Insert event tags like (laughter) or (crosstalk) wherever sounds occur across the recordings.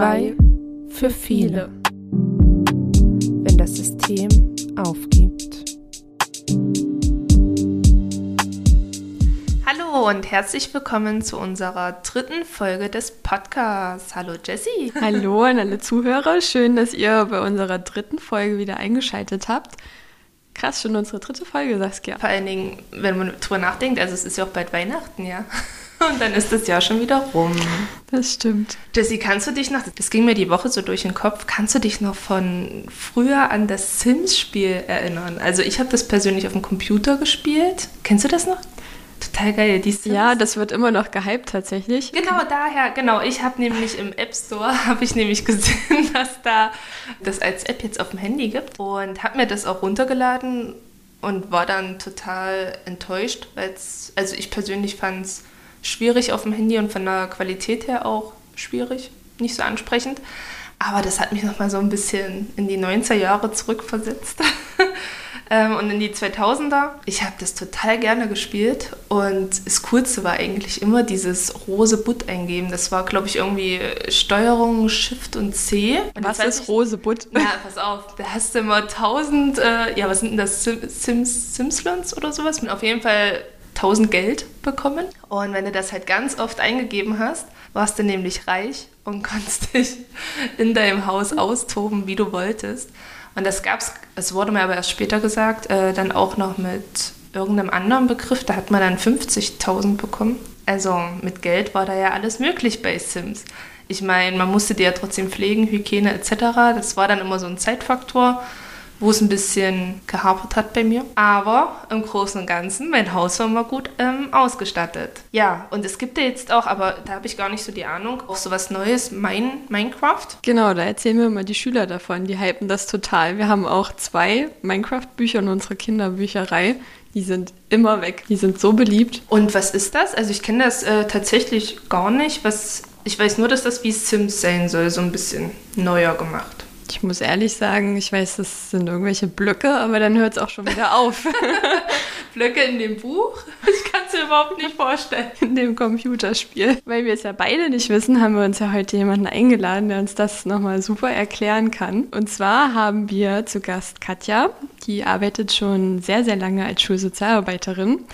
Zwei für viele. Wenn das System aufgibt. Hallo und herzlich willkommen zu unserer dritten Folge des Podcasts. Hallo Jessie. Hallo an alle Zuhörer. Schön, dass ihr bei unserer dritten Folge wieder eingeschaltet habt. Krass, schon unsere dritte Folge, Saskia. Vor allen Dingen, wenn man drüber nachdenkt, also es ist ja auch bald Weihnachten, ja. (laughs) Und dann ist das Jahr schon wieder rum. Das stimmt. Jessie, kannst du dich noch, das ging mir die Woche so durch den Kopf, kannst du dich noch von früher an das Sims-Spiel erinnern? Also ich habe das persönlich auf dem Computer gespielt. Kennst du das noch? Total geil, die Sims. Ja, das wird immer noch gehypt tatsächlich. Genau, daher, genau. Ich habe nämlich im App Store, (laughs) habe ich nämlich gesehen, (laughs) dass da das als App jetzt auf dem Handy gibt und habe mir das auch runtergeladen und war dann total enttäuscht, weil es, also ich persönlich fand es schwierig auf dem Handy und von der Qualität her auch schwierig, nicht so ansprechend. Aber das hat mich nochmal so ein bisschen in die 90er Jahre zurückversetzt (laughs) ähm, und in die 2000er. Ich habe das total gerne gespielt und das Coolste war eigentlich immer dieses Rose Butt eingeben. Das war, glaube ich, irgendwie Steuerung, Shift und C. Und was ist Rose Butt? Ja, (laughs) pass auf, da hast du immer tausend, äh, ja, was sind denn das, Sims, Simslons oder sowas? Und auf jeden Fall 1000 Geld bekommen. Und wenn du das halt ganz oft eingegeben hast, warst du nämlich reich und (laughs) konntest dich in deinem Haus austoben, wie du wolltest. Und das gab's, es wurde mir aber erst später gesagt, äh, dann auch noch mit irgendeinem anderen Begriff. Da hat man dann 50.000 bekommen. Also mit Geld war da ja alles möglich bei Sims. Ich meine, man musste die ja trotzdem pflegen, Hygiene etc. Das war dann immer so ein Zeitfaktor wo es ein bisschen gehapert hat bei mir. Aber im Großen und Ganzen, mein Haus war immer gut ähm, ausgestattet. Ja, und es gibt ja jetzt auch, aber da habe ich gar nicht so die Ahnung, auch so was Neues, mein, Minecraft. Genau, da erzählen wir mal die Schüler davon, die hypen das total. Wir haben auch zwei Minecraft-Bücher in unserer Kinderbücherei. Die sind immer weg. Die sind so beliebt. Und was ist das? Also ich kenne das äh, tatsächlich gar nicht. Was, ich weiß nur, dass das wie Sims sein soll, so ein bisschen neuer gemacht. Ich muss ehrlich sagen, ich weiß, das sind irgendwelche Blöcke, aber dann hört es auch schon wieder auf. (laughs) Blöcke in dem Buch? Ich kann es mir überhaupt nicht vorstellen. In dem Computerspiel. Weil wir es ja beide nicht wissen, haben wir uns ja heute jemanden eingeladen, der uns das nochmal super erklären kann. Und zwar haben wir zu Gast Katja, die arbeitet schon sehr, sehr lange als Schulsozialarbeiterin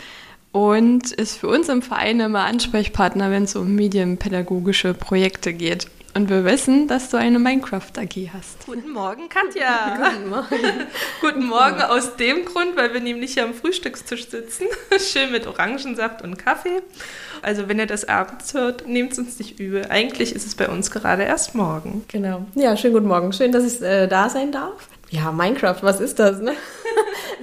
und ist für uns im Verein immer Ansprechpartner, wenn es um medienpädagogische Projekte geht. Und wir wissen, dass du eine Minecraft AG hast. Guten Morgen, Katja. (laughs) Guten Morgen. (laughs) Guten Morgen aus dem Grund, weil wir nämlich hier am Frühstückstisch sitzen. (laughs) Schön mit Orangensaft und Kaffee. Also wenn ihr das abends hört, nehmt es uns nicht übel. Eigentlich ist es bei uns gerade erst morgen. Genau. Ja, schönen guten Morgen. Schön, dass ich äh, da sein darf. Ja, Minecraft, was ist das? Ne?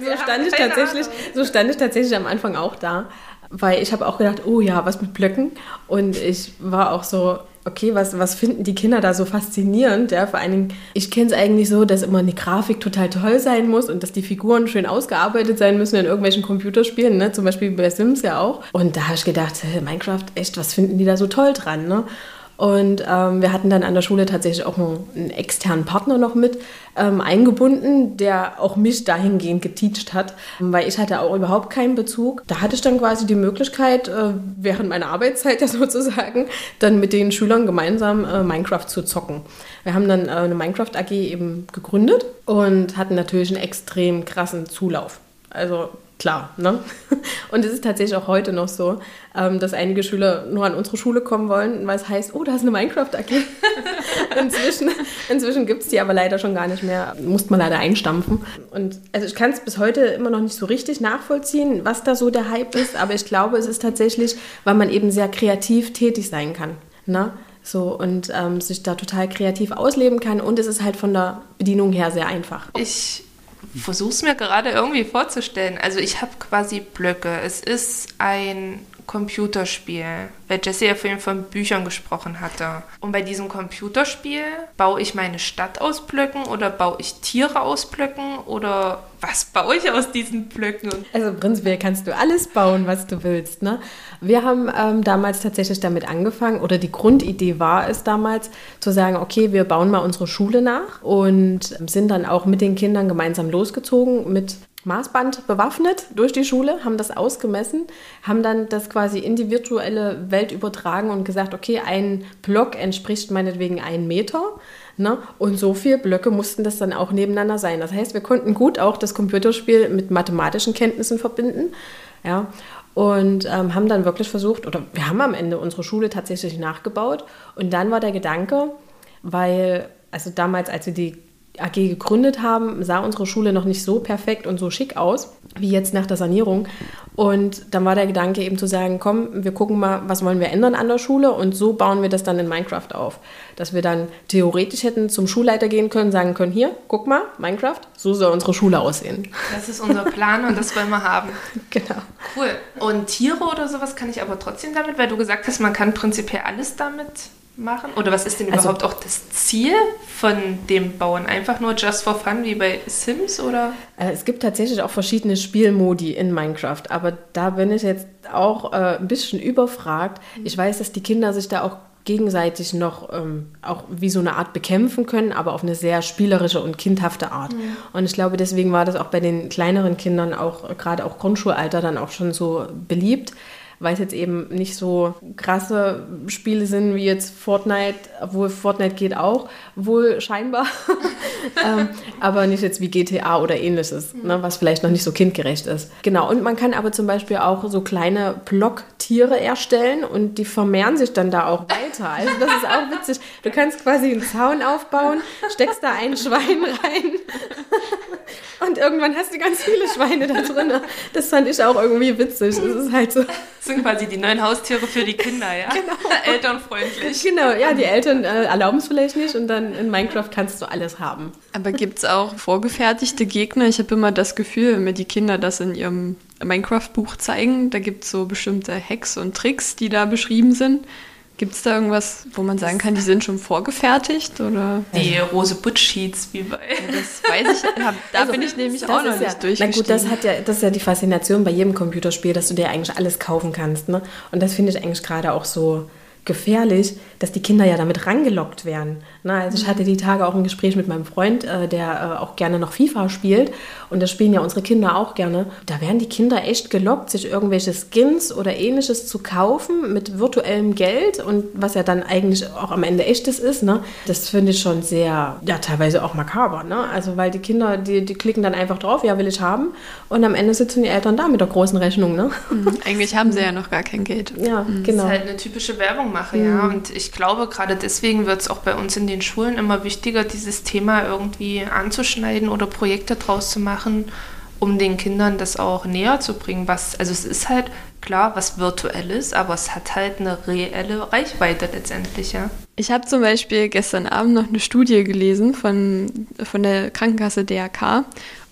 so, stand ich tatsächlich, so stand ich tatsächlich am Anfang auch da. Weil ich habe auch gedacht, oh ja, was mit Blöcken. Und ich war auch so, okay, was, was finden die Kinder da so faszinierend? Ja, vor allen Dingen, ich kenne es eigentlich so, dass immer eine Grafik total toll sein muss und dass die Figuren schön ausgearbeitet sein müssen in irgendwelchen Computerspielen, ne? zum Beispiel bei Sims ja auch. Und da habe ich gedacht, Minecraft, echt, was finden die da so toll dran? Ne? Und ähm, wir hatten dann an der Schule tatsächlich auch einen, einen externen Partner noch mit ähm, eingebunden, der auch mich dahingehend geteacht hat, weil ich hatte auch überhaupt keinen Bezug. Da hatte ich dann quasi die Möglichkeit, äh, während meiner Arbeitszeit ja (laughs) sozusagen, dann mit den Schülern gemeinsam äh, Minecraft zu zocken. Wir haben dann äh, eine Minecraft AG eben gegründet und hatten natürlich einen extrem krassen Zulauf. Also klar. Ne? (laughs) Und es ist tatsächlich auch heute noch so, ähm, dass einige Schüler nur an unsere Schule kommen wollen, weil es heißt, oh, da ist eine Minecraft-AG. (laughs) inzwischen inzwischen gibt es die aber leider schon gar nicht mehr. Musste man leider einstampfen. Und also ich kann es bis heute immer noch nicht so richtig nachvollziehen, was da so der Hype ist, aber ich glaube, es ist tatsächlich, weil man eben sehr kreativ tätig sein kann. Ne? So und ähm, sich da total kreativ ausleben kann und es ist halt von der Bedienung her sehr einfach. Ich versuche es mir gerade irgendwie vorzustellen. Also ich habe quasi Blöcke. Es ist ein Computerspiel, weil Jesse ja vorhin von Büchern gesprochen hatte. Und bei diesem Computerspiel baue ich meine Stadt aus Blöcken oder baue ich Tiere aus Blöcken oder was baue ich aus diesen Blöcken? Also prinzipiell kannst du alles bauen, was du willst. Ne? Wir haben ähm, damals tatsächlich damit angefangen oder die Grundidee war es damals zu sagen, okay, wir bauen mal unsere Schule nach und sind dann auch mit den Kindern gemeinsam losgezogen mit Maßband bewaffnet durch die Schule, haben das ausgemessen, haben dann das quasi in die virtuelle Welt übertragen und gesagt, okay, ein Block entspricht meinetwegen einen Meter. Ne? Und so viele Blöcke mussten das dann auch nebeneinander sein. Das heißt, wir konnten gut auch das Computerspiel mit mathematischen Kenntnissen verbinden. Ja? Und ähm, haben dann wirklich versucht, oder wir haben am Ende unsere Schule tatsächlich nachgebaut. Und dann war der Gedanke, weil, also damals, als wir die AG gegründet haben, sah unsere Schule noch nicht so perfekt und so schick aus wie jetzt nach der Sanierung. Und dann war der Gedanke eben zu sagen, komm, wir gucken mal, was wollen wir ändern an der Schule und so bauen wir das dann in Minecraft auf. Dass wir dann theoretisch hätten zum Schulleiter gehen können, sagen können, hier, guck mal, Minecraft, so soll unsere Schule aussehen. Das ist unser Plan und das wollen wir haben. (laughs) Genau. Cool. Und Tiere oder sowas kann ich aber trotzdem damit, weil du gesagt hast, man kann prinzipiell alles damit machen? Oder was ist denn also überhaupt also, auch das Ziel von dem Bauen? Einfach nur just for fun wie bei Sims oder? Äh, es gibt tatsächlich auch verschiedene Spielmodi in Minecraft, aber da bin ich jetzt auch äh, ein bisschen überfragt. Mhm. Ich weiß, dass die Kinder sich da auch gegenseitig noch ähm, auch wie so eine Art bekämpfen können, aber auf eine sehr spielerische und kindhafte Art. Mhm. Und ich glaube, deswegen war das auch bei den kleineren Kindern auch gerade auch Grundschulalter dann auch schon so beliebt, weil es jetzt eben nicht so krasse Spiele sind wie jetzt Fortnite, obwohl Fortnite geht auch, wohl scheinbar, (laughs) ähm, aber nicht jetzt wie GTA oder ähnliches, ne, was vielleicht noch nicht so kindgerecht ist. Genau, und man kann aber zum Beispiel auch so kleine Blocktiere erstellen und die vermehren sich dann da auch weiter. Also das ist auch witzig. Du kannst quasi einen Zaun aufbauen, steckst da ein Schwein rein und irgendwann hast du ganz viele Schweine da drin. Das fand ich auch irgendwie witzig. Es ist halt so. Das sind quasi die neuen Haustiere für die Kinder, ja? Genau. (laughs) Elternfreundlich. Genau, ja, die Eltern äh, erlauben es vielleicht nicht und dann in Minecraft kannst du alles haben. Aber gibt es auch vorgefertigte Gegner? Ich habe immer das Gefühl, wenn mir die Kinder das in ihrem Minecraft-Buch zeigen, da gibt es so bestimmte Hacks und Tricks, die da beschrieben sind. Gibt es da irgendwas, wo man sagen kann, die sind schon vorgefertigt? Oder? Die Rose Butch Sheets, wie bei. Das weiß ich, hab, da also, bin ich nämlich auch noch nicht ja, Na gut, das, hat ja, das ist ja die Faszination bei jedem Computerspiel, dass du dir eigentlich alles kaufen kannst. Ne? Und das finde ich eigentlich gerade auch so gefährlich, dass die Kinder ja damit rangelockt werden. Na, also ich hatte die Tage auch ein Gespräch mit meinem Freund, äh, der äh, auch gerne noch FIFA spielt und das spielen ja unsere Kinder auch gerne. Da werden die Kinder echt gelockt, sich irgendwelche Skins oder ähnliches zu kaufen mit virtuellem Geld und was ja dann eigentlich auch am Ende echtes ist. Ne? Das finde ich schon sehr, ja teilweise auch makaber. Ne? Also weil die Kinder, die, die klicken dann einfach drauf, ja will ich haben und am Ende sitzen die Eltern da mit der großen Rechnung. Ne? Mhm. Eigentlich haben sie ja noch gar kein Geld. Ja, mhm. genau. Das ist halt eine typische Werbung mache, mhm. ja. Und ich glaube, gerade deswegen wird es auch bei uns in den Schulen immer wichtiger, dieses Thema irgendwie anzuschneiden oder Projekte draus zu machen, um den Kindern das auch näher zu bringen. Was, also es ist halt klar was Virtuelles, aber es hat halt eine reelle Reichweite letztendlich, ja. Ich habe zum Beispiel gestern Abend noch eine Studie gelesen von, von der Krankenkasse DRK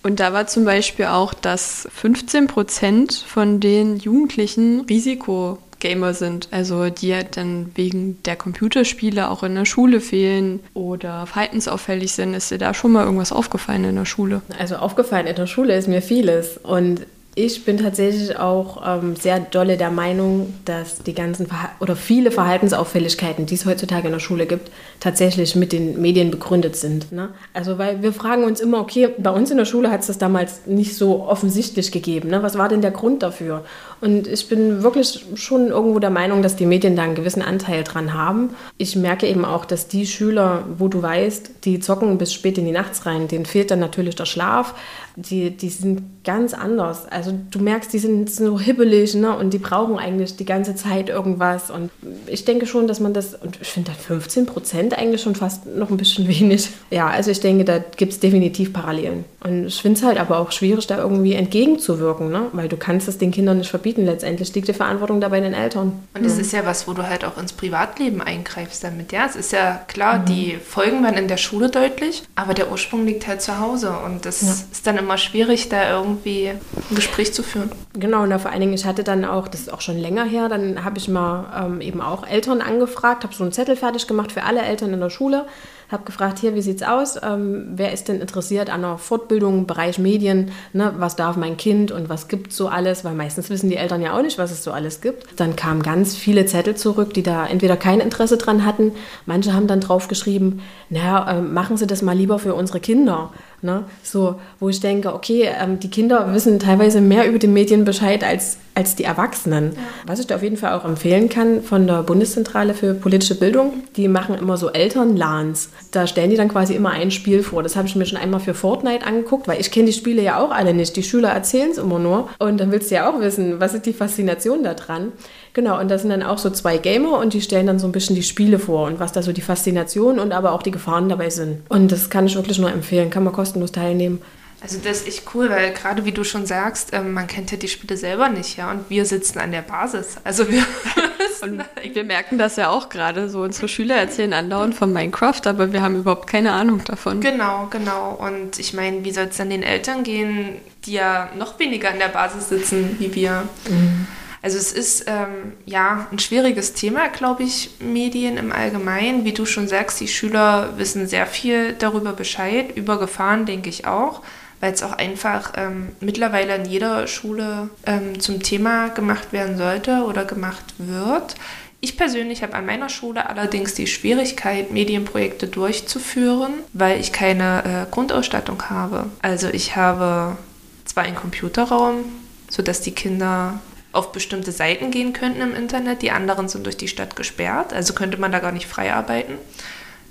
und da war zum Beispiel auch, dass 15 Prozent von den Jugendlichen Risiko Gamer sind, also die dann wegen der Computerspiele auch in der Schule fehlen oder verhaltensauffällig sind. Ist dir da schon mal irgendwas aufgefallen in der Schule? Also aufgefallen in der Schule ist mir vieles und ich bin tatsächlich auch ähm, sehr dolle der Meinung, dass die ganzen Verha oder viele Verhaltensauffälligkeiten, die es heutzutage in der Schule gibt, tatsächlich mit den Medien begründet sind. Ne? Also weil wir fragen uns immer, okay, bei uns in der Schule hat es das damals nicht so offensichtlich gegeben. Ne? Was war denn der Grund dafür? Und ich bin wirklich schon irgendwo der Meinung, dass die Medien da einen gewissen Anteil dran haben. Ich merke eben auch, dass die Schüler, wo du weißt, die zocken bis spät in die Nachts rein, denen fehlt dann natürlich der Schlaf. Die, die sind ganz anders. Also du merkst, die sind so hibbelig ne? und die brauchen eigentlich die ganze Zeit irgendwas. Und ich denke schon, dass man das, und ich finde dann 15 Prozent eigentlich schon fast noch ein bisschen wenig. Ja, also ich denke, da gibt es definitiv Parallelen. Und ich finde es halt aber auch schwierig, da irgendwie entgegenzuwirken, ne? weil du kannst es den Kindern nicht verbieten verbieten. Letztendlich liegt die Verantwortung da bei den Eltern. Und es mhm. ist ja was, wo du halt auch ins Privatleben eingreifst damit. Ja, es ist ja klar, mhm. die Folgen werden in der Schule deutlich, aber der Ursprung liegt halt zu Hause. Und das ja. ist dann immer schwierig, da irgendwie ein Gespräch zu führen. Genau, und vor allen Dingen, ich hatte dann auch, das ist auch schon länger her, dann habe ich mal ähm, eben auch Eltern angefragt, habe so einen Zettel fertig gemacht für alle Eltern in der Schule habe gefragt, hier, wie sieht's aus? Ähm, wer ist denn interessiert an einer Fortbildung im Bereich Medien? Ne, was darf mein Kind und was gibt so alles? Weil meistens wissen die Eltern ja auch nicht, was es so alles gibt. Dann kamen ganz viele Zettel zurück, die da entweder kein Interesse dran hatten. Manche haben dann drauf geschrieben, naja, äh, machen Sie das mal lieber für unsere Kinder. Ne? So, wo ich denke, okay, ähm, die Kinder wissen teilweise mehr über die Medien Bescheid als, als die Erwachsenen. Ja. Was ich da auf jeden Fall auch empfehlen kann von der Bundeszentrale für politische Bildung, die machen immer so Elternlans. Da stellen die dann quasi immer ein Spiel vor. Das habe ich mir schon einmal für Fortnite angeguckt, weil ich kenne die Spiele ja auch alle nicht. Die Schüler erzählen es immer nur. Und dann willst du ja auch wissen, was ist die Faszination da dran. Genau, und da sind dann auch so zwei Gamer und die stellen dann so ein bisschen die Spiele vor und was da so die Faszination und aber auch die Gefahren dabei sind. Und das kann ich wirklich nur empfehlen, kann man kostenlos teilnehmen. Also das ist echt cool, weil gerade wie du schon sagst, ähm, man kennt ja die Spiele selber nicht, ja, und wir sitzen an der Basis. Also wir (laughs) und wir merken das ja auch gerade. So unsere Schüler erzählen andauernd von Minecraft, aber wir haben überhaupt keine Ahnung davon. Genau, genau. Und ich meine, wie soll es dann den Eltern gehen, die ja noch weniger an der Basis sitzen wie wir? Mhm. Also es ist ähm, ja ein schwieriges Thema, glaube ich, Medien im Allgemeinen. Wie du schon sagst, die Schüler wissen sehr viel darüber Bescheid, über Gefahren denke ich auch, weil es auch einfach ähm, mittlerweile in jeder Schule ähm, zum Thema gemacht werden sollte oder gemacht wird. Ich persönlich habe an meiner Schule allerdings die Schwierigkeit, Medienprojekte durchzuführen, weil ich keine äh, Grundausstattung habe. Also ich habe zwar einen Computerraum, sodass die Kinder auf bestimmte Seiten gehen könnten im Internet. Die anderen sind durch die Stadt gesperrt, also könnte man da gar nicht frei arbeiten.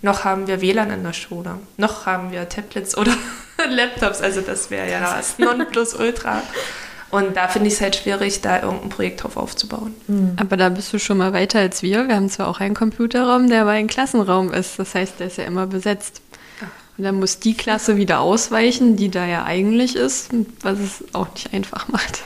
Noch haben wir WLAN in der Schule. Noch haben wir Tablets oder (laughs) Laptops. Also das wäre ja das Nonplusultra. Und da finde ich es halt schwierig, da irgendein Projekt drauf aufzubauen. Hm. Aber da bist du schon mal weiter als wir. Wir haben zwar auch einen Computerraum, der aber ein Klassenraum ist. Das heißt, der ist ja immer besetzt. Und dann muss die Klasse wieder ausweichen, die da ja eigentlich ist, was es auch nicht einfach macht.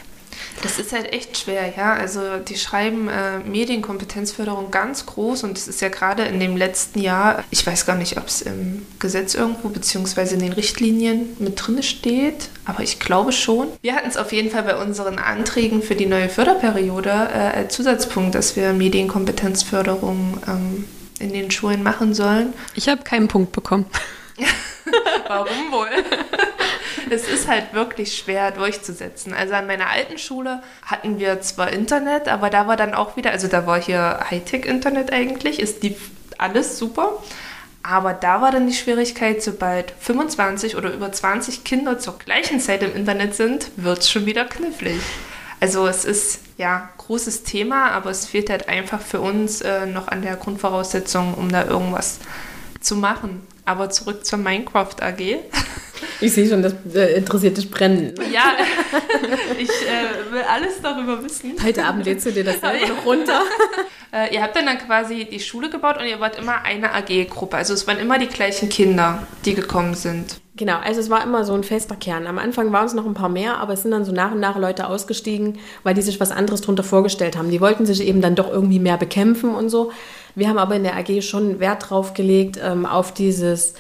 Das ist halt echt schwer, ja. Also die schreiben äh, Medienkompetenzförderung ganz groß und es ist ja gerade in dem letzten Jahr, ich weiß gar nicht, ob es im Gesetz irgendwo beziehungsweise in den Richtlinien mit drin steht, aber ich glaube schon. Wir hatten es auf jeden Fall bei unseren Anträgen für die neue Förderperiode äh, als Zusatzpunkt, dass wir Medienkompetenzförderung ähm, in den Schulen machen sollen. Ich habe keinen Punkt bekommen. (laughs) Warum wohl? (laughs) es ist halt wirklich schwer durchzusetzen. Also an meiner alten Schule hatten wir zwar Internet, aber da war dann auch wieder, also da war hier Hightech-Internet eigentlich, ist die alles super. Aber da war dann die Schwierigkeit, sobald 25 oder über 20 Kinder zur gleichen Zeit im Internet sind, wird es schon wieder knifflig. Also es ist ja großes Thema, aber es fehlt halt einfach für uns äh, noch an der Grundvoraussetzung, um da irgendwas zu machen. Aber zurück zur Minecraft AG. (laughs) Ich sehe schon, das äh, interessiert dich brennend. Ja, (laughs) ich äh, will alles darüber wissen. Heute Abend lädst du dir das selber noch runter. (laughs) Äh, ihr habt dann, dann quasi die Schule gebaut und ihr wart immer eine AG-Gruppe. Also es waren immer die gleichen Kinder, die gekommen sind. Genau, also es war immer so ein fester Kern. Am Anfang waren es noch ein paar mehr, aber es sind dann so nach und nach Leute ausgestiegen, weil die sich was anderes darunter vorgestellt haben. Die wollten sich eben dann doch irgendwie mehr bekämpfen und so. Wir haben aber in der AG schon Wert drauf gelegt, ähm, auf dieses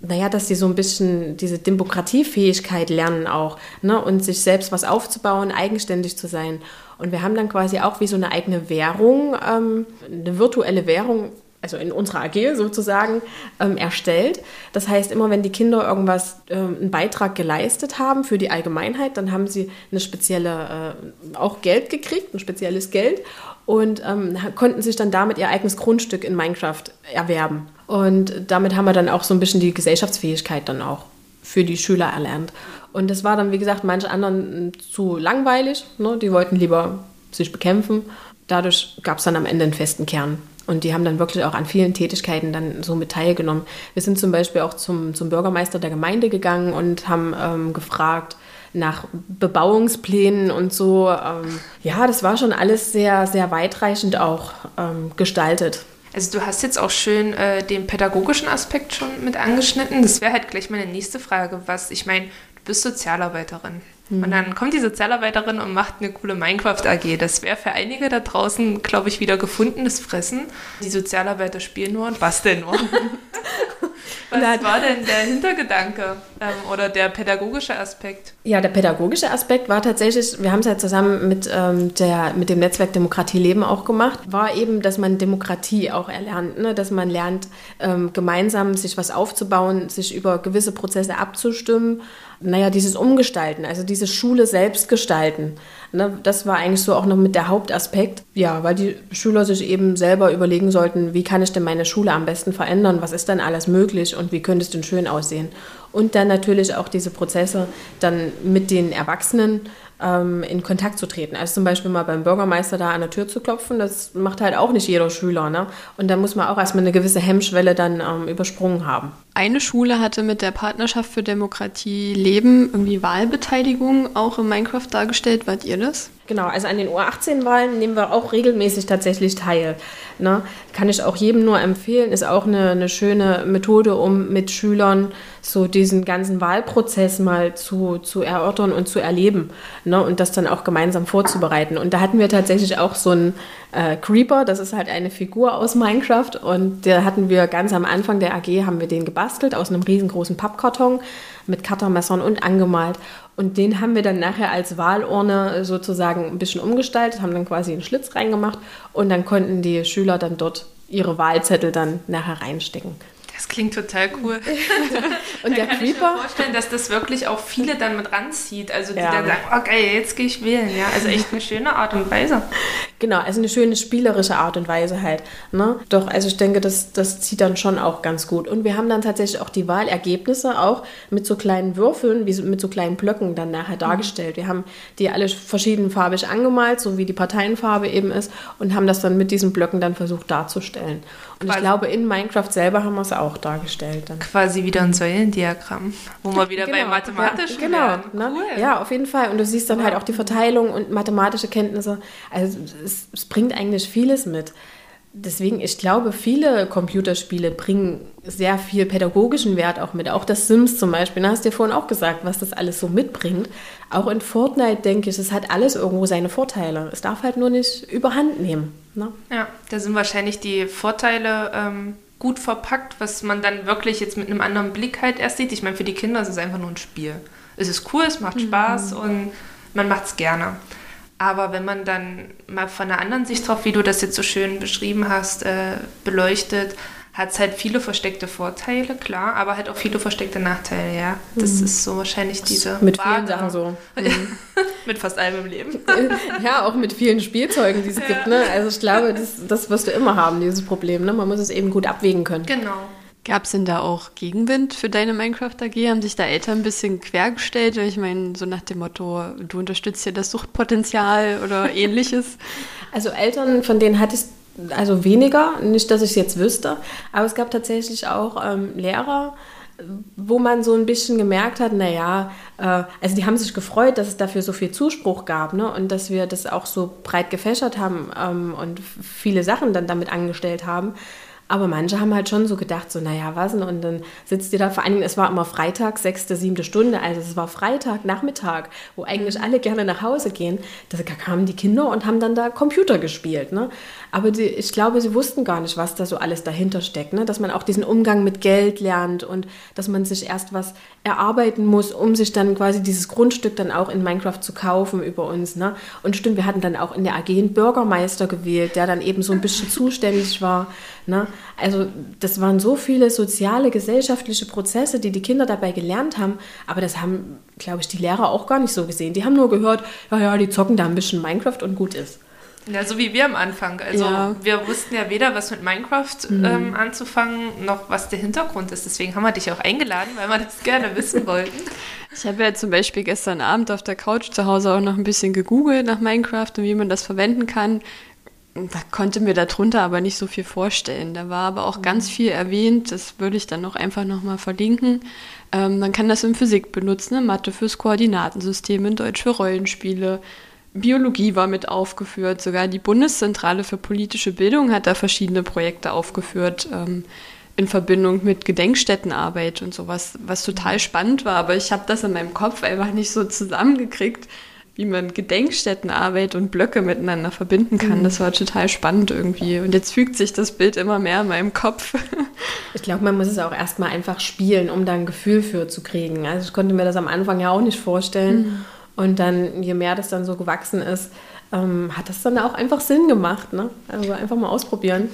naja, dass sie so ein bisschen diese Demokratiefähigkeit lernen auch ne? und sich selbst was aufzubauen, eigenständig zu sein. Und wir haben dann quasi auch wie so eine eigene Währung, ähm, eine virtuelle Währung, also in unserer AG sozusagen, ähm, erstellt. Das heißt, immer wenn die Kinder irgendwas, ähm, einen Beitrag geleistet haben für die Allgemeinheit, dann haben sie eine spezielle, äh, auch Geld gekriegt, ein spezielles Geld und ähm, konnten sich dann damit ihr eigenes Grundstück in Minecraft erwerben. Und damit haben wir dann auch so ein bisschen die Gesellschaftsfähigkeit dann auch für die Schüler erlernt. Und das war dann, wie gesagt, manche anderen zu langweilig. Ne? Die wollten lieber sich bekämpfen. Dadurch gab es dann am Ende einen festen Kern. Und die haben dann wirklich auch an vielen Tätigkeiten dann so mit teilgenommen. Wir sind zum Beispiel auch zum, zum Bürgermeister der Gemeinde gegangen und haben ähm, gefragt, nach Bebauungsplänen und so. Ähm, ja, das war schon alles sehr, sehr weitreichend auch ähm, gestaltet. Also du hast jetzt auch schön äh, den pädagogischen Aspekt schon mit angeschnitten. Das wäre halt gleich meine nächste Frage. Was, ich meine, du bist Sozialarbeiterin. Mhm. Und dann kommt die Sozialarbeiterin und macht eine coole Minecraft AG. Das wäre für einige da draußen, glaube ich, wieder gefundenes Fressen. Die Sozialarbeiter spielen nur und basteln nur. (laughs) Was Nein. war denn der Hintergedanke ähm, oder der pädagogische Aspekt? Ja, der pädagogische Aspekt war tatsächlich, wir haben es ja zusammen mit, ähm, der, mit dem Netzwerk Demokratie Leben auch gemacht, war eben, dass man Demokratie auch erlernt, ne? dass man lernt, ähm, gemeinsam sich was aufzubauen, sich über gewisse Prozesse abzustimmen naja, dieses Umgestalten, also diese Schule selbst gestalten. Ne, das war eigentlich so auch noch mit der Hauptaspekt. Ja, weil die Schüler sich eben selber überlegen sollten, wie kann ich denn meine Schule am besten verändern, was ist dann alles möglich und wie könnte es denn schön aussehen. Und dann natürlich auch diese Prozesse dann mit den Erwachsenen ähm, in Kontakt zu treten. Also zum Beispiel mal beim Bürgermeister da an der Tür zu klopfen, das macht halt auch nicht jeder Schüler. Ne? Und da muss man auch erstmal eine gewisse Hemmschwelle dann ähm, übersprungen haben. Eine Schule hatte mit der Partnerschaft für Demokratie Leben irgendwie Wahlbeteiligung auch in Minecraft dargestellt. Wart ihr das? Genau, also an den U18-Wahlen nehmen wir auch regelmäßig tatsächlich teil. Ne? Kann ich auch jedem nur empfehlen, ist auch eine, eine schöne Methode, um mit Schülern so diesen ganzen Wahlprozess mal zu, zu erörtern und zu erleben ne? und das dann auch gemeinsam vorzubereiten. Und da hatten wir tatsächlich auch so einen äh, Creeper, das ist halt eine Figur aus Minecraft und der hatten wir ganz am Anfang der AG, haben wir den gebastelt aus einem riesengroßen Pappkarton mit Cuttermessern und angemalt. Und den haben wir dann nachher als Wahlurne sozusagen ein bisschen umgestaltet, haben dann quasi einen Schlitz reingemacht und dann konnten die Schüler dann dort ihre Wahlzettel dann nachher reinstecken. Das klingt total cool. (laughs) und der kann Creeper. Ich mir vorstellen, dass das wirklich auch viele dann mit ranzieht. Also die ja. dann sagen, okay, jetzt gehe ich wählen. Ja, also echt eine schöne Art und Weise. Genau, also eine schöne spielerische Art und Weise halt. Ne? Doch, also ich denke, das, das zieht dann schon auch ganz gut. Und wir haben dann tatsächlich auch die Wahlergebnisse auch mit so kleinen Würfeln, wie mit so kleinen Blöcken dann nachher mhm. dargestellt. Wir haben die alle verschiedenfarbig angemalt, so wie die Parteienfarbe eben ist, und haben das dann mit diesen Blöcken dann versucht darzustellen. Und Quasi. ich glaube, in Minecraft selber haben wir es auch dargestellt. Dann. Quasi wieder ein Säulendiagramm, wo wir wieder genau, bei mathematischen ja, Genau, ne? cool. ja, auf jeden Fall. Und du siehst dann halt auch die Verteilung und mathematische Kenntnisse. Also es, es bringt eigentlich vieles mit. Deswegen, ich glaube, viele Computerspiele bringen sehr viel pädagogischen Wert auch mit. Auch das Sims zum Beispiel. Da hast du ja vorhin auch gesagt, was das alles so mitbringt. Auch in Fortnite denke ich, es hat alles irgendwo seine Vorteile. Es darf halt nur nicht überhand nehmen. Ne? Ja, da sind wahrscheinlich die Vorteile ähm, gut verpackt, was man dann wirklich jetzt mit einem anderen Blick halt erst sieht. Ich meine, für die Kinder ist es einfach nur ein Spiel. Es ist cool, es macht Spaß mhm. und man macht es gerne. Aber wenn man dann mal von einer anderen Sicht drauf, wie du das jetzt so schön beschrieben hast, äh, beleuchtet, hat es halt viele versteckte Vorteile, klar, aber halt auch viele versteckte Nachteile, ja. Das mhm. ist so wahrscheinlich diese. Mit vielen Sachen so. (laughs) Mhm. mit fast allem im Leben. (laughs) ja, auch mit vielen Spielzeugen, die es ja. gibt, ne? Also ich glaube, das, das wirst du immer haben, dieses Problem, ne? Man muss es eben gut abwägen können. Genau. Gab es denn da auch Gegenwind für deine Minecraft AG? Haben sich da Eltern ein bisschen quergestellt? Ich meine, so nach dem Motto, du unterstützt ja das Suchtpotenzial oder (laughs) ähnliches. Also Eltern, von denen hatte ich also weniger, nicht, dass ich es jetzt wüsste, aber es gab tatsächlich auch ähm, Lehrer, wo man so ein bisschen gemerkt hat, naja, äh, also die haben sich gefreut, dass es dafür so viel Zuspruch gab ne? und dass wir das auch so breit gefächert haben ähm, und viele Sachen dann damit angestellt haben. Aber manche haben halt schon so gedacht, so, naja, was denn? Und dann sitzt ihr da, vor allen Dingen, es war immer Freitag, sechste, siebte Stunde, also es war Freitag, Nachmittag, wo eigentlich alle gerne nach Hause gehen. Da kamen die Kinder und haben dann da Computer gespielt. Ne? Aber die, ich glaube, sie wussten gar nicht, was da so alles dahinter steckt. Ne? Dass man auch diesen Umgang mit Geld lernt und dass man sich erst was erarbeiten muss, um sich dann quasi dieses Grundstück dann auch in Minecraft zu kaufen über uns. Ne? Und stimmt, wir hatten dann auch in der AG einen Bürgermeister gewählt, der dann eben so ein bisschen zuständig war. Ne? Also das waren so viele soziale, gesellschaftliche Prozesse, die die Kinder dabei gelernt haben. Aber das haben, glaube ich, die Lehrer auch gar nicht so gesehen. Die haben nur gehört, ja, ja, die zocken da ein bisschen Minecraft und gut ist. Ja, so wie wir am Anfang. Also ja. wir wussten ja weder was mit Minecraft mhm. ähm, anzufangen, noch was der Hintergrund ist. Deswegen haben wir dich auch eingeladen, weil wir das gerne wissen wollten. (laughs) Ich habe ja zum Beispiel gestern Abend auf der Couch zu Hause auch noch ein bisschen gegoogelt nach Minecraft und wie man das verwenden kann. Da konnte mir darunter aber nicht so viel vorstellen. Da war aber auch mhm. ganz viel erwähnt. Das würde ich dann noch einfach nochmal verlinken. Ähm, man kann das in Physik benutzen, in Mathe fürs Koordinatensystem, in Deutsch für Rollenspiele, Biologie war mit aufgeführt, sogar die Bundeszentrale für politische Bildung hat da verschiedene Projekte aufgeführt. Ähm, in Verbindung mit Gedenkstättenarbeit und sowas, was total spannend war. Aber ich habe das in meinem Kopf einfach nicht so zusammengekriegt, wie man Gedenkstättenarbeit und Blöcke miteinander verbinden kann. Mhm. Das war total spannend irgendwie. Und jetzt fügt sich das Bild immer mehr in meinem Kopf. (laughs) Ich glaube, man muss es auch erstmal einfach spielen, um da ein Gefühl für zu kriegen. Also ich konnte mir das am Anfang ja auch nicht vorstellen. Mhm. Und dann, je mehr das dann so gewachsen ist, ähm, hat das dann auch einfach Sinn gemacht. Ne? Also einfach mal ausprobieren.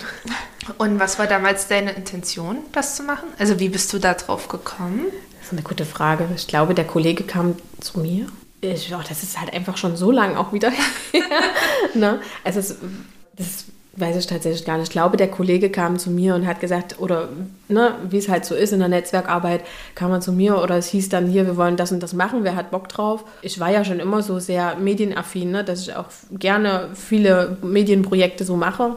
Und was war damals deine Intention, das zu machen? Also wie bist du da drauf gekommen? Das ist eine gute Frage. Ich glaube, der Kollege kam zu mir ich, oh, das ist halt einfach schon so lang auch wieder (laughs) her. ne? Also es, das weiß ich tatsächlich gar nicht. Ich glaube, der Kollege kam zu mir und hat gesagt, oder ne, wie es halt so ist in der Netzwerkarbeit, kam er zu mir oder es hieß dann hier, wir wollen das und das machen, wer hat Bock drauf? Ich war ja schon immer so sehr medienaffin, ne, dass ich auch gerne viele Medienprojekte so mache.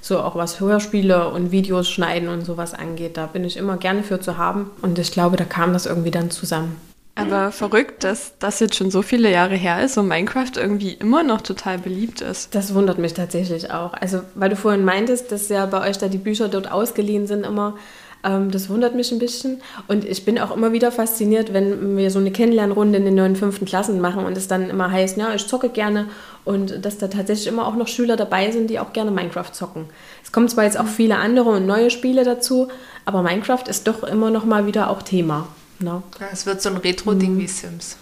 So auch was Hörspiele und Videos schneiden und sowas angeht. Da bin ich immer gerne für zu haben. Und ich glaube, da kam das irgendwie dann zusammen. Aber verrückt, dass das jetzt schon so viele Jahre her ist und Minecraft irgendwie immer noch total beliebt ist. Das wundert mich tatsächlich auch. Also, weil du vorhin meintest, dass ja bei euch da die Bücher dort ausgeliehen sind immer. Ähm, das wundert mich ein bisschen. Und ich bin auch immer wieder fasziniert, wenn wir so eine Kennenlernrunde in den neuen fünften Klassen machen und es dann immer heißt, ja, ich zocke gerne. Und dass da tatsächlich immer auch noch Schüler dabei sind, die auch gerne Minecraft zocken. Es kommen zwar jetzt auch viele andere und neue Spiele dazu, aber Minecraft ist doch immer noch mal wieder auch Thema. No. Ja, es wird so ein Retro-Ding mhm. wie Sims.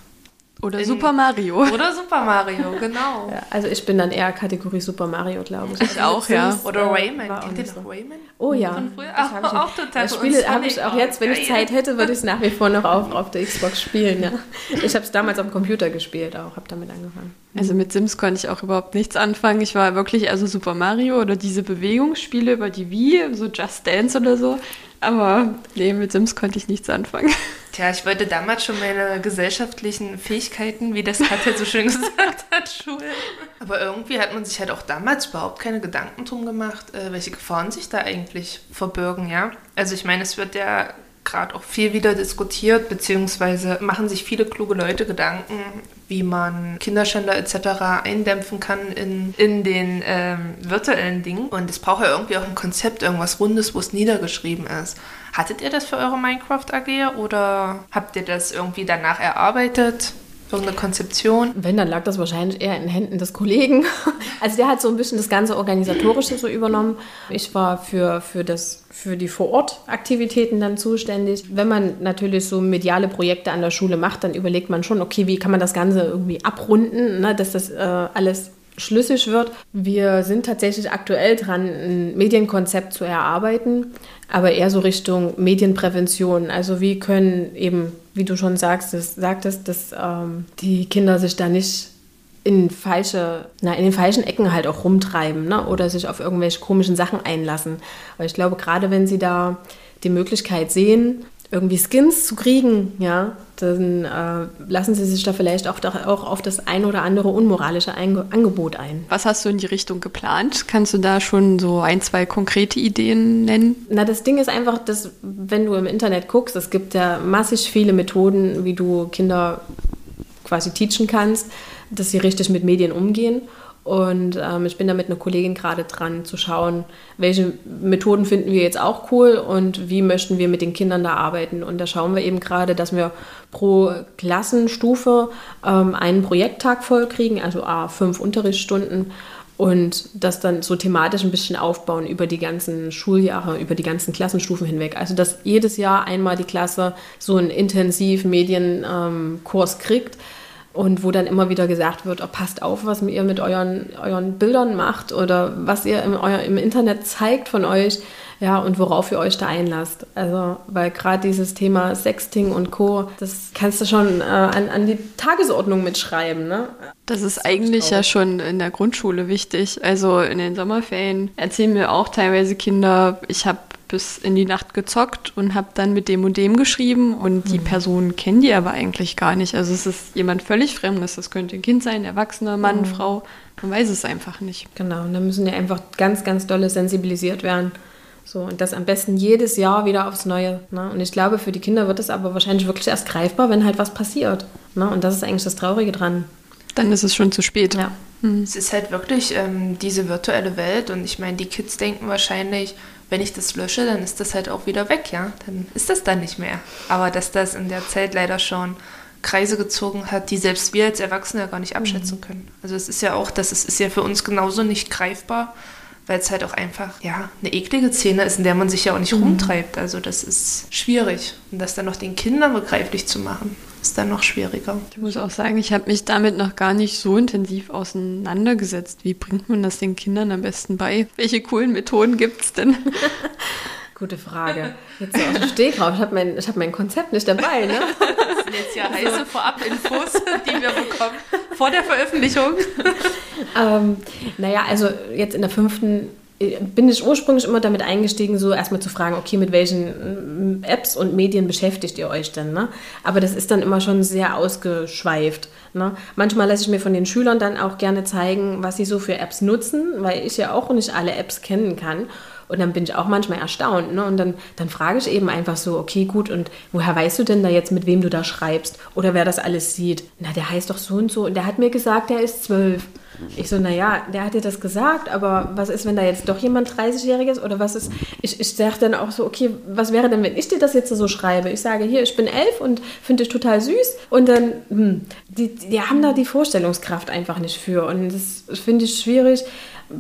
Oder In, Super Mario. Oder Super Mario, (laughs) genau. Ja, also ich bin dann eher Kategorie Super Mario, glaube ich. Ich auch, ja. Oder Rayman. Kennt ihr noch Rayman? Oh ja. Von früher? Ach, ich, auch total Das Spiel habe ich auch jetzt, wenn ich Zeit hätte, würde ich es nach wie vor noch auf, auf der Xbox spielen. Ja. (laughs) Ich habe es damals am Computer gespielt auch, habe damit angefangen. Also mit Sims konnte ich auch überhaupt nichts anfangen. Ich war wirklich also Super Mario oder diese Bewegungsspiele über die Wii, so Just Dance oder so. Aber nee, mit Sims konnte ich nichts anfangen. Tja, ich wollte damals schon meine gesellschaftlichen Fähigkeiten, wie das Katja so schön (laughs) gesagt hat, schulen. Aber irgendwie hat man sich halt auch damals überhaupt keine Gedanken drum gemacht, äh, welche Gefahren sich da eigentlich verbirgen, ja. Also ich meine, es wird ja gerade auch viel wieder diskutiert, beziehungsweise machen sich viele kluge Leute Gedanken, wie man Kinderschänder etc. eindämpfen kann in, in den ähm, virtuellen Dingen. Und es braucht ja irgendwie auch ein Konzept, irgendwas Rundes, wo es niedergeschrieben ist. Hattet ihr das für eure Minecraft AG oder habt ihr das irgendwie danach erarbeitet? Irgendeine Konzeption? Wenn, dann lag das wahrscheinlich eher in Händen des Kollegen. (laughs) Also der hat so ein bisschen das ganze Organisatorische so übernommen. Ich war für, für, das, für die Vorortaktivitäten dann zuständig. Wenn man natürlich so mediale Projekte an der Schule macht, dann überlegt man schon, okay, wie kann man das Ganze irgendwie abrunden, ne, dass das äh, alles schlüssig wird. Wir sind tatsächlich aktuell dran, ein Medienkonzept zu erarbeiten, aber eher so Richtung Medienprävention. Also wie können eben, wie du schon sagst, das, sagtest, dass ähm, die Kinder sich da nicht in, falsche, na, in den falschen Ecken halt auch rumtreiben ne? oder sich auf irgendwelche komischen Sachen einlassen. Weil ich glaube, gerade wenn sie da die Möglichkeit sehen, irgendwie Skins zu kriegen, ja, dann äh, lassen Sie sich da vielleicht auch, auch auf das ein oder andere unmoralische ein Angebot ein. Was hast du in die Richtung geplant? Kannst du da schon so ein, zwei konkrete Ideen nennen? Na, das Ding ist einfach, dass wenn du im Internet guckst, es gibt ja massig viele Methoden, wie du Kinder quasi teachen kannst, dass sie richtig mit Medien umgehen. Und ähm, ich bin da mit einer Kollegin gerade dran zu schauen, welche Methoden finden wir jetzt auch cool und wie möchten wir mit den Kindern da arbeiten. Und da schauen wir eben gerade, dass wir pro Klassenstufe ähm, einen Projekttag voll kriegen, also A, fünf Unterrichtsstunden und das dann so thematisch ein bisschen aufbauen über die ganzen Schuljahre, über die ganzen Klassenstufen hinweg. Also dass jedes Jahr einmal die Klasse so einen intensiv Medienkurs ähm, kriegt und wo dann immer wieder gesagt wird, oh, passt auf, was ihr mit euren, euren Bildern macht oder was ihr im, euer, im Internet zeigt von euch, ja, und worauf ihr euch da einlasst. Also, weil gerade dieses Thema Sexting und Co., das kannst du schon äh, an, an die Tagesordnung mitschreiben, ne? Das ist eigentlich ja schon in der Grundschule wichtig. Also in den Sommerferien erzählen mir auch teilweise Kinder, ich habe bis in die Nacht gezockt und habe dann mit dem und dem geschrieben und die mhm. Personen kennen die aber eigentlich gar nicht. Also es ist jemand völlig Fremdes. Das könnte ein Kind sein, Erwachsener, Mann, mhm. Frau. Man weiß es einfach nicht. Genau, und da müssen ja einfach ganz, ganz dolle sensibilisiert werden. So, und das am besten jedes Jahr wieder aufs Neue. Ne? Und ich glaube, für die Kinder wird es aber wahrscheinlich wirklich erst greifbar, wenn halt was passiert. Ne? Und das ist eigentlich das Traurige dran. Dann ist es schon zu spät. Ja. Mhm. Es ist halt wirklich ähm, diese virtuelle Welt und ich meine, die Kids denken wahrscheinlich, wenn ich das lösche, dann ist das halt auch wieder weg, ja. Dann ist das dann nicht mehr. Aber dass das in der Zeit leider schon Kreise gezogen hat, die selbst wir als Erwachsene ja gar nicht abschätzen mhm. können. Also es ist ja auch, das ist, ist ja für uns genauso nicht greifbar, weil es halt auch einfach ja eine eklige Szene ist, in der man sich ja auch nicht mhm. rumtreibt. Also das ist schwierig und das dann noch den Kindern begreiflich zu machen, ist dann noch schwieriger. Ich muss auch sagen, ich habe mich damit noch gar nicht so intensiv auseinandergesetzt. Wie bringt man das den Kindern am besten bei? Welche coolen Methoden gibt es denn? (laughs) Gute Frage. Jetzt so aus dem Stegreif. Ich habe mein, hab mein Konzept nicht dabei. Ne? Das sind jetzt ja heiße Vorab-Infos, die wir bekommen vor der Veröffentlichung. (laughs) ähm, naja, also jetzt in der fünften bin ich ursprünglich immer damit eingestiegen, so erstmal zu fragen, okay, mit welchen mm, Apps und Medien beschäftigt ihr euch denn? Ne? Aber das ist dann immer schon sehr ausgeschweift. Ne? Manchmal lasse ich mir von den Schülern dann auch gerne zeigen, was sie so für Apps nutzen, weil ich ja auch nicht alle Apps kennen kann. Und dann bin ich auch manchmal erstaunt. Ne? Und dann, dann frage ich eben einfach so, okay, gut, und woher weißt du denn da jetzt, mit wem du da schreibst? Oder wer das alles sieht? Na, der heißt doch so und so. Und der hat mir gesagt, der ist zwölf. Ich so, naja, der hat dir das gesagt, aber was ist, wenn da jetzt doch jemand 30-Jähriges oder was ist? Ich, ich sage dann auch so, okay, was wäre denn, wenn ich dir das jetzt so schreibe? Ich sage, hier, ich bin elf und finde dich total süß. Und dann, hm, die, die haben da die Vorstellungskraft einfach nicht für. Und das finde ich schwierig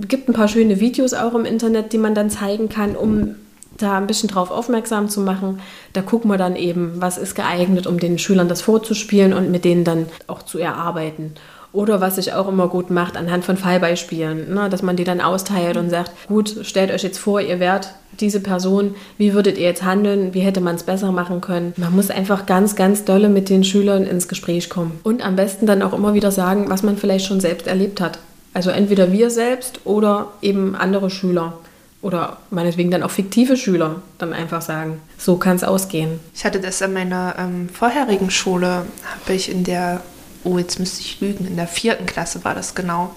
gibt ein paar schöne Videos auch im Internet, die man dann zeigen kann, um da ein bisschen drauf aufmerksam zu machen. Da gucken wir dann eben, was ist geeignet, um den Schülern das vorzuspielen und mit denen dann auch zu erarbeiten. Oder was sich auch immer gut macht, anhand von Fallbeispielen, ne, dass man die dann austeilt und sagt, gut, stellt euch jetzt vor, ihr wärt diese Person, wie würdet ihr jetzt handeln, wie hätte man es besser machen können. Man muss einfach ganz, ganz dolle mit den Schülern ins Gespräch kommen. Und am besten dann auch immer wieder sagen, was man vielleicht schon selbst erlebt hat. Also entweder wir selbst oder eben andere Schüler oder meinetwegen dann auch fiktive Schüler dann einfach sagen, so kann es ausgehen. Ich hatte das an meiner ähm, vorherigen Schule, habe ich in der, oh jetzt müsste ich lügen, in der vierten Klasse war das genau,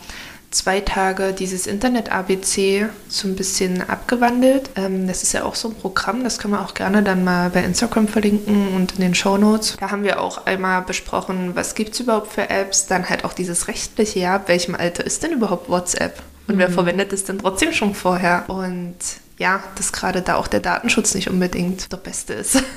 zwei Tage dieses Internet-ABC so ein bisschen abgewandelt. Ähm, das ist ja auch so ein Programm, das kann man auch gerne dann mal bei Instagram verlinken und in den Show Notes. Da haben wir auch einmal besprochen, was gibt es überhaupt für Apps, dann halt auch dieses rechtliche, ja, ab welchem Alter ist denn überhaupt WhatsApp? Und mhm. wer verwendet es denn trotzdem schon vorher? Und ja, dass gerade da auch der Datenschutz nicht unbedingt der beste ist. (laughs)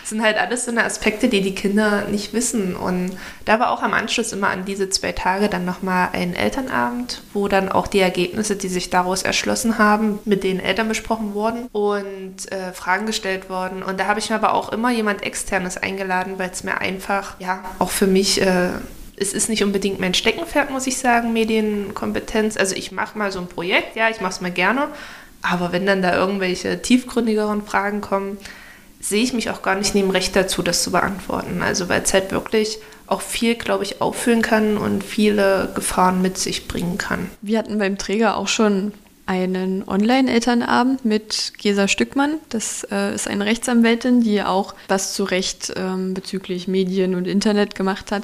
Das (laughs) sind halt alles so eine Aspekte, die die Kinder nicht wissen. Und da war auch am Anschluss immer an diese zwei Tage dann nochmal ein Elternabend, wo dann auch die Ergebnisse, die sich daraus erschlossen haben, mit den Eltern besprochen wurden und äh, Fragen gestellt worden. Und da habe ich mir aber auch immer jemand Externes eingeladen, weil es mir einfach, ja, auch für mich... Äh, es ist nicht unbedingt mein Steckenpferd, muss ich sagen, Medienkompetenz. Also ich mache mal so ein Projekt, ja, ich mache es mal gerne. Aber wenn dann da irgendwelche tiefgründigeren Fragen kommen, sehe ich mich auch gar nicht neben Recht dazu, das zu beantworten. Also weil es halt wirklich auch viel, glaube ich, auffüllen kann und viele Gefahren mit sich bringen kann. Wir hatten beim Träger auch schon einen Online-Elternabend mit Gesa Stückmann. Das äh, ist eine Rechtsanwältin, die auch was zu Recht ähm, bezüglich Medien und Internet gemacht hat.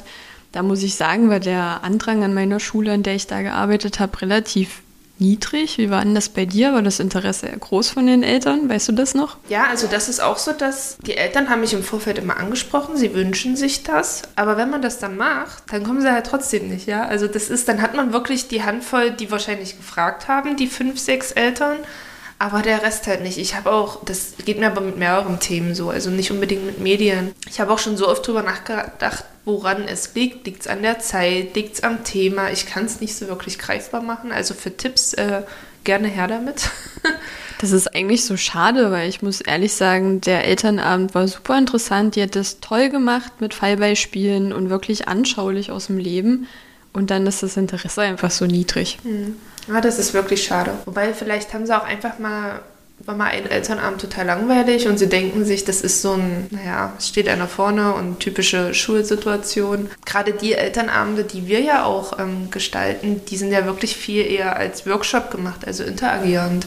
Da muss ich sagen, war der Andrang an meiner Schule, an der ich da gearbeitet habe, relativ niedrig. Wie war denn das bei dir? War das Interesse groß von den Eltern? Weißt du das noch? Ja, also das ist auch so, dass die Eltern haben mich im Vorfeld immer angesprochen, sie wünschen sich das, aber wenn man das dann macht, dann kommen sie halt trotzdem nicht, ja? Also das ist, dann hat man wirklich die Handvoll, die wahrscheinlich gefragt haben, die fünf, sechs Eltern, aber der Rest halt nicht. Ich habe auch, das geht mir aber mit mehreren Themen so, also nicht unbedingt mit Medien. Ich habe auch schon so oft drüber nachgedacht, woran es liegt. Liegt es an der Zeit? Liegt es am Thema? Ich kann es nicht so wirklich greifbar machen. Also für Tipps äh, gerne her damit. (laughs) Das ist eigentlich so schade, weil ich muss ehrlich sagen, der Elternabend war super interessant. Die hat das toll gemacht mit Fallbeispielen und wirklich anschaulich aus dem Leben. Und dann ist das Interesse einfach so niedrig. Mhm. Ja, das ist wirklich schade. Wobei, vielleicht haben sie auch einfach mal war mal ein Elternabend total langweilig und sie denken sich, das ist so ein, naja, es steht einer vorne und typische Schulsituation. Gerade die Elternabende, die wir ja auch ähm, gestalten, die sind ja wirklich viel eher als Workshop gemacht, also interagierend.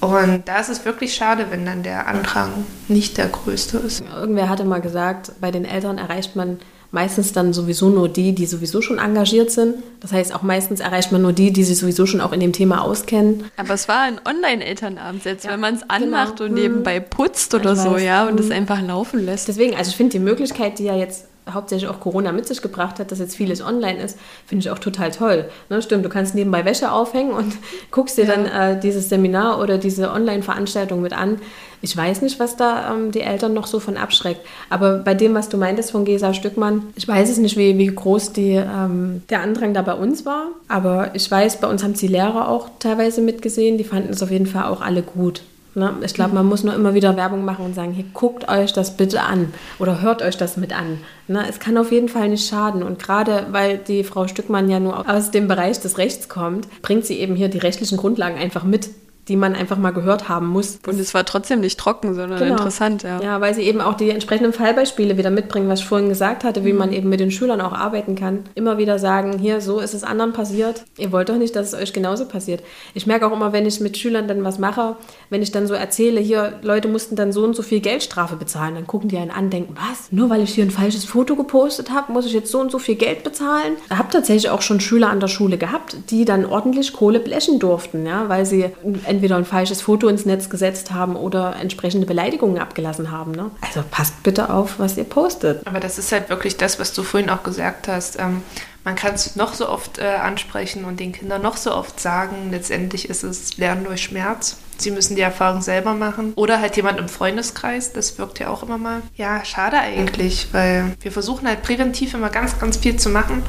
Und da ist es wirklich schade, wenn dann der Andrang nicht der größte ist. Irgendwer hatte mal gesagt, bei den Eltern erreicht man meistens dann sowieso nur die, die sowieso schon engagiert sind. Das heißt, auch meistens erreicht man nur die, die sich sowieso schon auch in dem Thema auskennen. Aber es war ein Online-Elternabend, jetzt ja, wenn man es anmacht genau. und nebenbei putzt oder so, weiß, ja, und es einfach laufen lässt. Deswegen, also ich finde die Möglichkeit, die ja jetzt hauptsächlich auch Corona mit sich gebracht hat, dass jetzt vieles online ist, finde ich auch total toll. Ne, stimmt, du kannst nebenbei Wäsche aufhängen und (laughs) guckst dir ja. dann äh, dieses Seminar oder diese Online-Veranstaltung mit an. Ich weiß nicht, was da ähm, die Eltern noch so von abschreckt. Aber bei dem, was du meintest von Gesa Stückmann, ich weiß es nicht, wie, wie groß die, ähm, der Andrang da bei uns war. Aber ich weiß, bei uns haben die Lehrer auch teilweise mitgesehen. Die fanden es auf jeden Fall auch alle gut. Ne? Ich glaube, man muss nur immer wieder Werbung machen und sagen, hier guckt euch das bitte an oder hört euch das mit an. Ne? Es kann auf jeden Fall nicht schaden. Und gerade weil die Frau Stückmann ja nur aus dem Bereich des Rechts kommt, bringt sie eben hier die rechtlichen Grundlagen einfach mit die man einfach mal gehört haben muss. Und es war trotzdem nicht trocken, sondern genau. interessant, ja. Ja, weil sie eben auch die entsprechenden Fallbeispiele wieder mitbringen, was ich vorhin gesagt hatte, wie mhm. man eben mit den Schülern auch arbeiten kann. Immer wieder sagen, hier, so ist es anderen passiert. Ihr wollt doch nicht, dass es euch genauso passiert. Ich merke auch immer, wenn ich mit Schülern dann was mache, wenn ich dann so erzähle, hier, Leute mussten dann so und so viel Geldstrafe bezahlen, dann gucken die einen an, denken, was? Nur weil ich hier ein falsches Foto gepostet habe, muss ich jetzt so und so viel Geld bezahlen? Ich habe tatsächlich auch schon Schüler an der Schule gehabt, die dann ordentlich Kohle blechen durften, ja, weil sie entweder ein falsches Foto ins Netz gesetzt haben oder entsprechende Beleidigungen abgelassen haben. Ne? Also passt bitte auf, was ihr postet. Aber das ist halt wirklich das, was du vorhin auch gesagt hast. Ähm, man kann es noch so oft äh, ansprechen und den Kindern noch so oft sagen, letztendlich ist es Lernen durch Schmerz. Sie müssen die Erfahrung selber machen. Oder halt jemand im Freundeskreis, das wirkt ja auch immer mal. Ja, schade eigentlich, weil wir versuchen halt präventiv immer ganz, ganz viel zu machen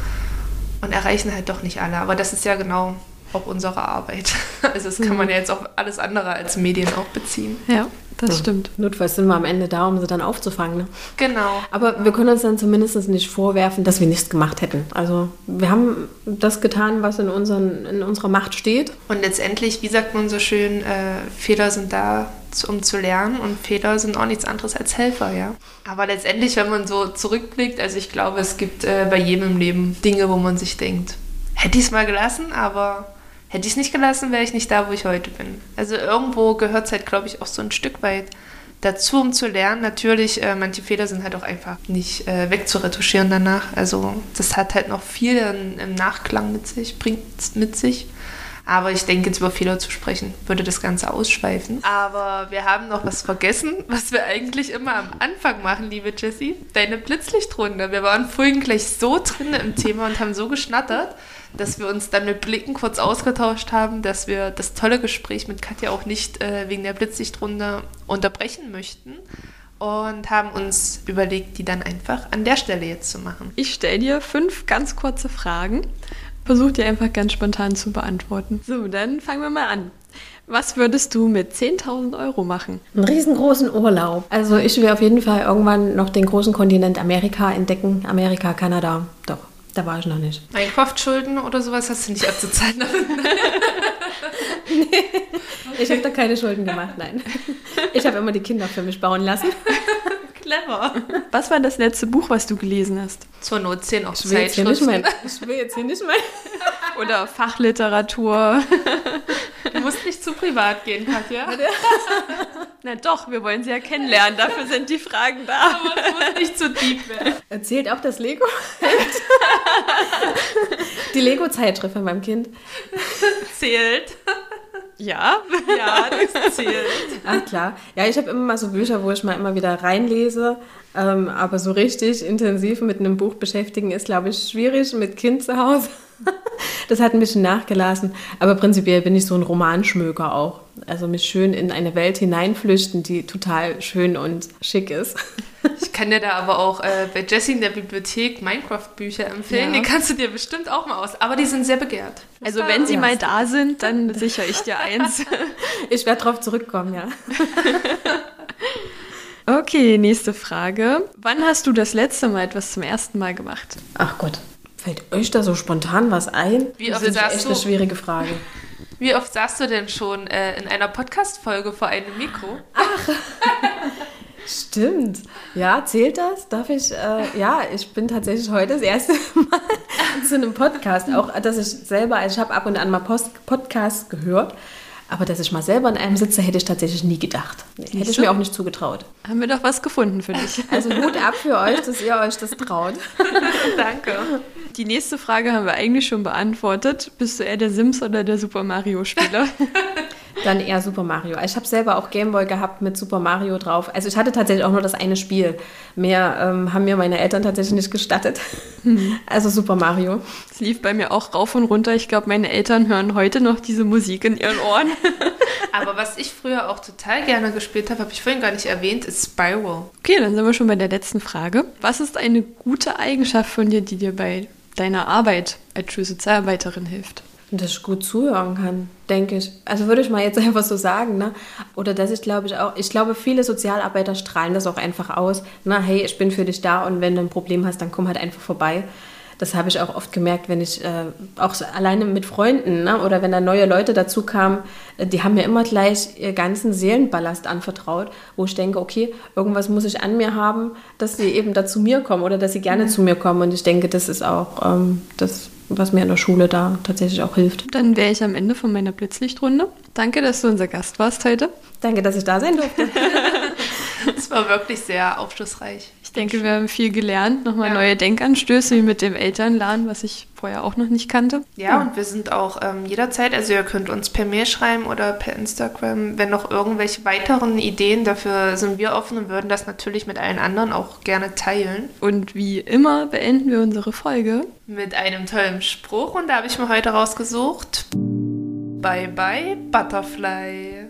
und erreichen halt doch nicht alle. Aber das ist ja genau auch unsere Arbeit. (laughs) Also das kann man ja jetzt auf alles andere als Medien auch beziehen. Ja, das ja. stimmt. Notfalls sind wir am Ende da, um sie dann aufzufangen. Ne? Genau. Aber wir können uns dann zumindest nicht vorwerfen, dass wir nichts gemacht hätten. Also wir haben das getan, was in, unseren, in unserer Macht steht. Und letztendlich, wie sagt man so schön, äh, Fehler sind da, um zu lernen und Fehler sind auch nichts anderes als Helfer, ja. Aber letztendlich, wenn man so zurückblickt, also ich glaube, es gibt äh, bei jedem im Leben Dinge, wo man sich denkt, hätte ich es mal gelassen, aber hätte ich es nicht gelassen, wäre ich nicht da, wo ich heute bin. Also irgendwo gehört es halt, glaube ich, auch so ein Stück weit dazu, um zu lernen. Natürlich, äh, manche Fehler sind halt auch einfach nicht äh, wegzuretuschieren danach. Also das hat halt noch viel in, im Nachklang mit sich, bringt mit sich. Aber ich denke, jetzt über Fehler zu sprechen, würde das Ganze ausschweifen. Aber wir haben noch was vergessen, was wir eigentlich immer am Anfang machen, liebe Jessie. Deine Blitzlichtrunde. Wir waren vorhin gleich so drin im Thema und haben so geschnattert, dass wir uns dann mit Blicken kurz ausgetauscht haben, dass wir das tolle Gespräch mit Katja auch nicht äh, wegen der Blitzlichtrunde unterbrechen möchten und haben uns überlegt, die dann einfach an der Stelle jetzt zu machen. Ich stelle dir fünf ganz kurze Fragen. Versuch die einfach ganz spontan zu beantworten. So, dann fangen wir mal an. Was würdest du mit 10.000 Euro machen? Einen riesengroßen Urlaub. Also ich will auf jeden Fall irgendwann noch den großen Kontinent Amerika entdecken. Amerika, Kanada, doch. Da war ich noch nicht. Minecraft-Schulden oder sowas hast du nicht abzuzahlen (laughs) nee, ich habe da keine Schulden gemacht, nein. Ich habe immer die Kinder für mich bauen lassen. Clever. Was war das letzte Buch, was du gelesen hast? Zur Not 10 auf ich will, jetzt hier nicht mein, ich will jetzt hier nicht mein... (laughs) Oder Fachliteratur. Du musst nicht zu privat gehen, Katja. (laughs) Na doch, wir wollen sie ja kennenlernen. Dafür sind die Fragen da. Aber es muss nicht zu deep werden. Erzählt auch das Lego? die Lego-Zeitschrift von meinem Kind. Zählt. Ja, ja, das zählt. Ach klar. Ja, ich habe immer mal so Bücher, wo ich mal immer wieder reinlese. Ähm, aber so richtig intensiv mit einem Buch beschäftigen ist, glaube ich, schwierig mit Kind zu Hause. (laughs) das hat ein bisschen nachgelassen. Aber prinzipiell bin ich so ein Romanschmöker auch. Also mich schön in eine Welt hineinflüchten, die total schön und schick ist. Ich kann dir da aber auch äh, bei Jessie in der Bibliothek Minecraft-Bücher empfehlen. Ja. Die kannst du dir bestimmt auch mal aus. Aber die sind sehr begehrt. Also wenn sie mal da sind, dann sichere ich dir eins. (laughs) ich werde drauf zurückkommen, ja. (laughs) Okay, nächste Frage. Wann hast du das letzte Mal etwas zum ersten Mal gemacht? Ach Gott, fällt euch da so spontan was ein? Wie oft das ist echt du, eine schwierige Frage. Wie oft saßt du denn schon äh, in einer Podcast-Folge vor einem Mikro? Ach, stimmt. Ja, zählt das? Darf ich? Äh, ja, ich bin tatsächlich heute das erste (laughs) Mal zu einem Podcast. Auch, dass ich selber, also ich habe ab und an mal Post Podcast gehört. Aber dass ich mal selber in einem sitze, hätte ich tatsächlich nie gedacht. Nee, hätte ich mir auch nicht zugetraut. Haben wir doch was gefunden für dich. (laughs) Also Hut ab für euch, dass ihr euch das traut. (laughs) Danke. Die nächste Frage haben wir eigentlich schon beantwortet. Bist du eher der Sims oder der Super Mario Spieler? Dann eher Super Mario. Ich habe selber auch Gameboy gehabt mit Super Mario drauf. Also ich hatte tatsächlich auch nur das eine Spiel. Mehr ähm, haben mir meine Eltern tatsächlich nicht gestattet. Mhm. (laughs) Also Super Mario. Es lief bei mir auch rauf und runter. Ich glaube, meine Eltern hören heute noch diese Musik in ihren Ohren. (laughs) Aber was ich früher auch total gerne gespielt habe, habe ich vorhin gar nicht erwähnt, ist Spiral. Okay, dann sind wir schon bei der letzten Frage. Was ist eine gute Eigenschaft von dir, die dir bei deiner Arbeit als Schulsozialarbeiterin hilft? Dass ich gut zuhören kann, denke ich. Also würde ich mal jetzt (laughs) einfach so sagen, ne? Oder dass ich glaube ich auch, ich glaube, viele Sozialarbeiter strahlen das auch einfach aus. Na, hey, ich bin für dich da und wenn du ein Problem hast, dann komm halt einfach vorbei. Das habe ich auch oft gemerkt, wenn ich äh, auch alleine mit Freunden ne? oder wenn da neue Leute dazu kamen, äh, die haben mir immer gleich ihr ganzen Seelenballast anvertraut, wo ich denke, okay, irgendwas muss ich an mir haben, dass sie eben da zu mir kommen oder dass sie gerne mhm. zu mir kommen. Und ich denke, das ist auch ähm, das, was mir in der Schule da tatsächlich auch hilft. Dann wäre ich am Ende von meiner Blitzlichtrunde. Danke, dass du unser Gast warst heute. Danke, dass ich da sein durfte. (laughs) (laughs) Es war wirklich sehr aufschlussreich. Ich denke, wir haben viel gelernt, nochmal ja. neue Denkanstöße wie mit dem Elternladen, was ich vorher auch noch nicht kannte. Ja, ja. und wir sind auch ähm, jederzeit, also ihr könnt uns per Mail schreiben oder per Instagram, wenn noch irgendwelche weiteren Ideen, dafür sind wir offen und würden das natürlich mit allen anderen auch gerne teilen. Und wie immer beenden wir unsere Folge mit einem tollen Spruch und da habe ich mir heute rausgesucht. Bye bye Butterfly.